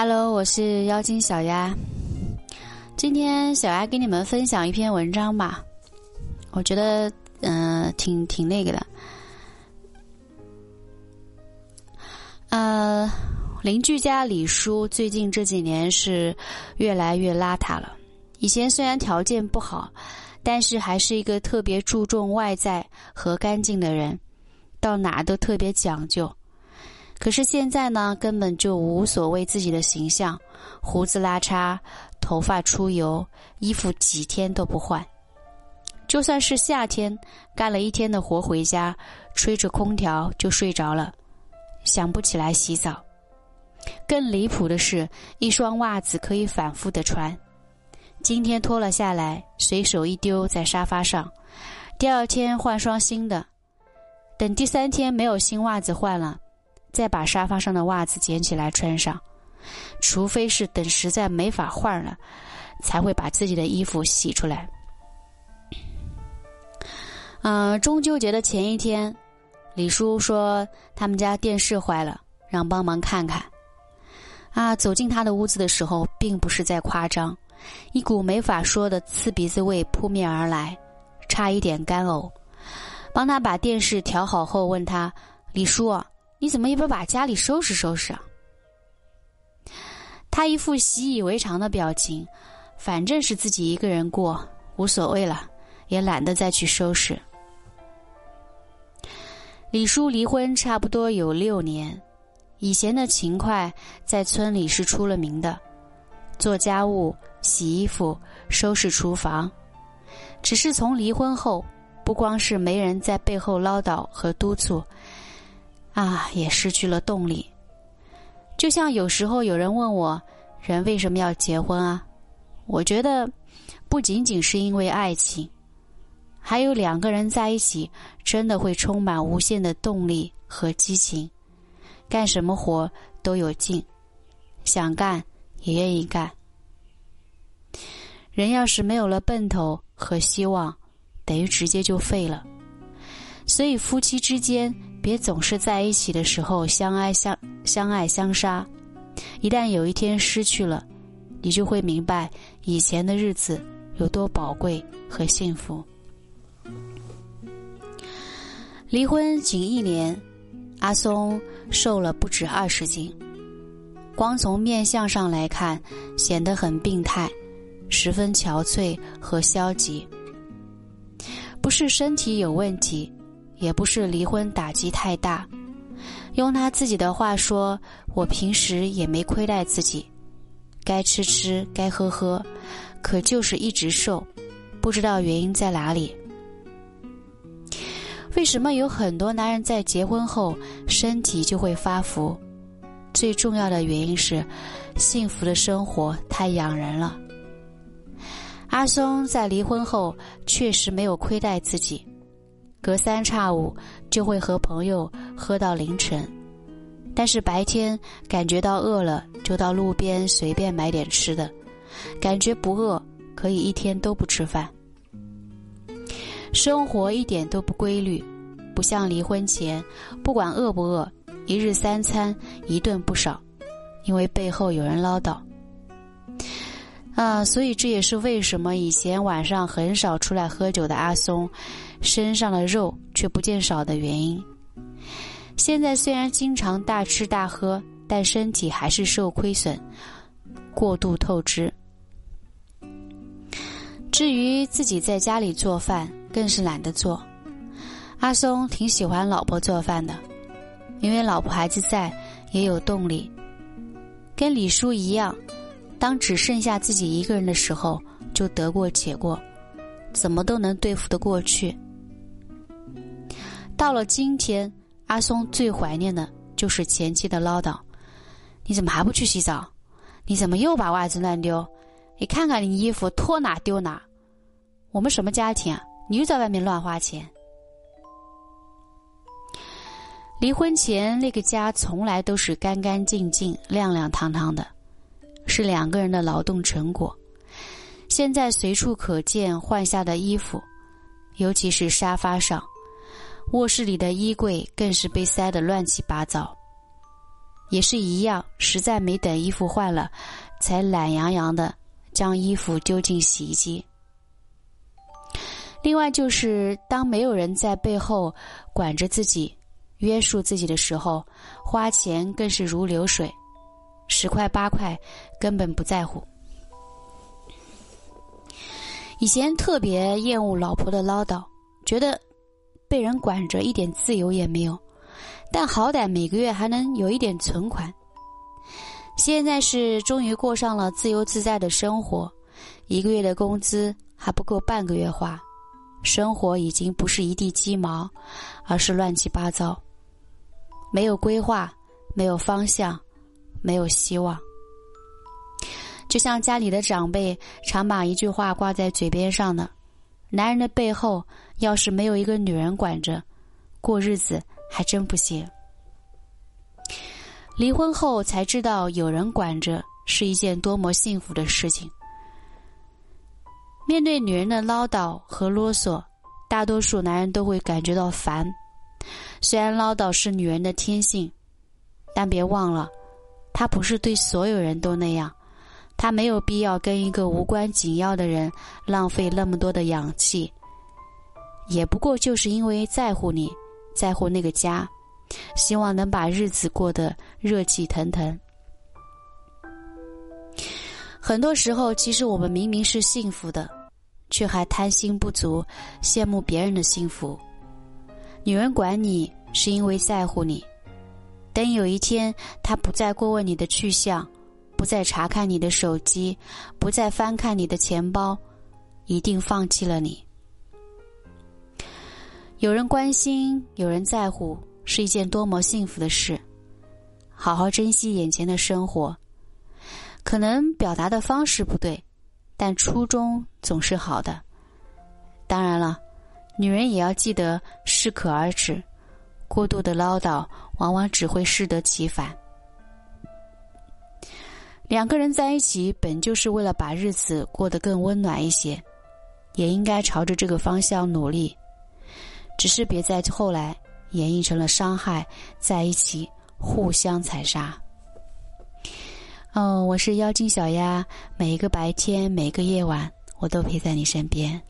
Hello，我是妖精小丫。今天小丫给你们分享一篇文章吧，我觉得嗯挺挺那个的。呃，邻居家李叔最近这几年是越来越邋遢了。以前虽然条件不好，但是还是一个特别注重外在和干净的人，到哪都特别讲究。可是现在呢，根本就无所谓自己的形象，胡子拉碴，头发出油，衣服几天都不换。就算是夏天，干了一天的活回家，吹着空调就睡着了，想不起来洗澡。更离谱的是，一双袜子可以反复的穿，今天脱了下来，随手一丢在沙发上，第二天换双新的，等第三天没有新袜子换了。再把沙发上的袜子捡起来穿上，除非是等实在没法换了，才会把自己的衣服洗出来。嗯，中秋节的前一天，李叔说他们家电视坏了，让帮忙看看。啊，走进他的屋子的时候，并不是在夸张，一股没法说的刺鼻子味扑面而来，差一点干呕。帮他把电视调好后，问他：“李叔。”你怎么也不把家里收拾收拾啊？他一副习以为常的表情，反正是自己一个人过，无所谓了，也懒得再去收拾。李叔离婚差不多有六年，以前的勤快在村里是出了名的，做家务、洗衣服、收拾厨房。只是从离婚后，不光是没人在背后唠叨和督促。啊，也失去了动力。就像有时候有人问我，人为什么要结婚啊？我觉得，不仅仅是因为爱情，还有两个人在一起，真的会充满无限的动力和激情，干什么活都有劲，想干也愿意干。人要是没有了奔头和希望，等于直接就废了。所以夫妻之间。别总是在一起的时候相爱相相爱相杀，一旦有一天失去了，你就会明白以前的日子有多宝贵和幸福。离婚仅一年，阿松瘦了不止二十斤，光从面相上来看，显得很病态，十分憔悴和消极。不是身体有问题。也不是离婚打击太大，用他自己的话说：“我平时也没亏待自己，该吃吃，该喝喝，可就是一直瘦，不知道原因在哪里。为什么有很多男人在结婚后身体就会发福？最重要的原因是，幸福的生活太养人了。阿松在离婚后确实没有亏待自己。”隔三差五就会和朋友喝到凌晨，但是白天感觉到饿了就到路边随便买点吃的，感觉不饿可以一天都不吃饭。生活一点都不规律，不像离婚前，不管饿不饿，一日三餐一顿不少，因为背后有人唠叨。啊，所以这也是为什么以前晚上很少出来喝酒的阿松。身上的肉却不见少的原因。现在虽然经常大吃大喝，但身体还是受亏损，过度透支。至于自己在家里做饭，更是懒得做。阿松挺喜欢老婆做饭的，因为老婆孩子在，也有动力。跟李叔一样，当只剩下自己一个人的时候，就得过且过，怎么都能对付得过去。到了今天，阿松最怀念的就是前妻的唠叨：“你怎么还不去洗澡？你怎么又把袜子乱丢？你看看你衣服脱哪丢哪？我们什么家庭啊？你又在外面乱花钱。”离婚前那个家从来都是干干净净、亮亮堂堂的，是两个人的劳动成果。现在随处可见换下的衣服，尤其是沙发上。卧室里的衣柜更是被塞得乱七八糟。也是一样，实在没等衣服换了，才懒洋洋的将衣服丢进洗衣机。另外，就是当没有人在背后管着自己、约束自己的时候，花钱更是如流水，十块八块根本不在乎。以前特别厌恶老婆的唠叨，觉得被人管着一点自由也没有，但好歹每个月还能有一点存款。现在是终于过上了自由自在的生活，一个月的工资还不够半个月花。生活已经不是一地鸡毛，而是乱七八糟，没有规划，没有方向，没有希望。就像家里的长辈常把一句话挂在嘴边上的：“男人的背后要是没有一个女人管着，过日子还真不行。”离婚后才知道，有人管着是一件多么幸福的事情。面对女人的唠叨和啰嗦，大多数男人都会感觉到烦。虽然唠叨是女人的天性，但别忘了，他不是对所有人都那样。他没有必要跟一个无关紧要的人浪费那么多的氧气。也不过就是因为在乎你，在乎那个家，希望能把日子过得热气腾腾。很多时候，其实我们明明是幸福的。却还贪心不足，羡慕别人的幸福。女人管你是因为在乎你，等有一天他不再过问你的去向，不再查看你的手机，不再翻看你的钱包，一定放弃了你。有人关心，有人在乎，是一件多么幸福的事。好好珍惜眼前的生活，可能表达的方式不对。但初衷总是好的。当然了，女人也要记得适可而止，过度的唠叨往往只会适得其反。两个人在一起本就是为了把日子过得更温暖一些，也应该朝着这个方向努力。只是别在后来演绎成了伤害，在一起互相残杀。哦，我是妖精小丫，每一个白天，每一个夜晚，我都陪在你身边。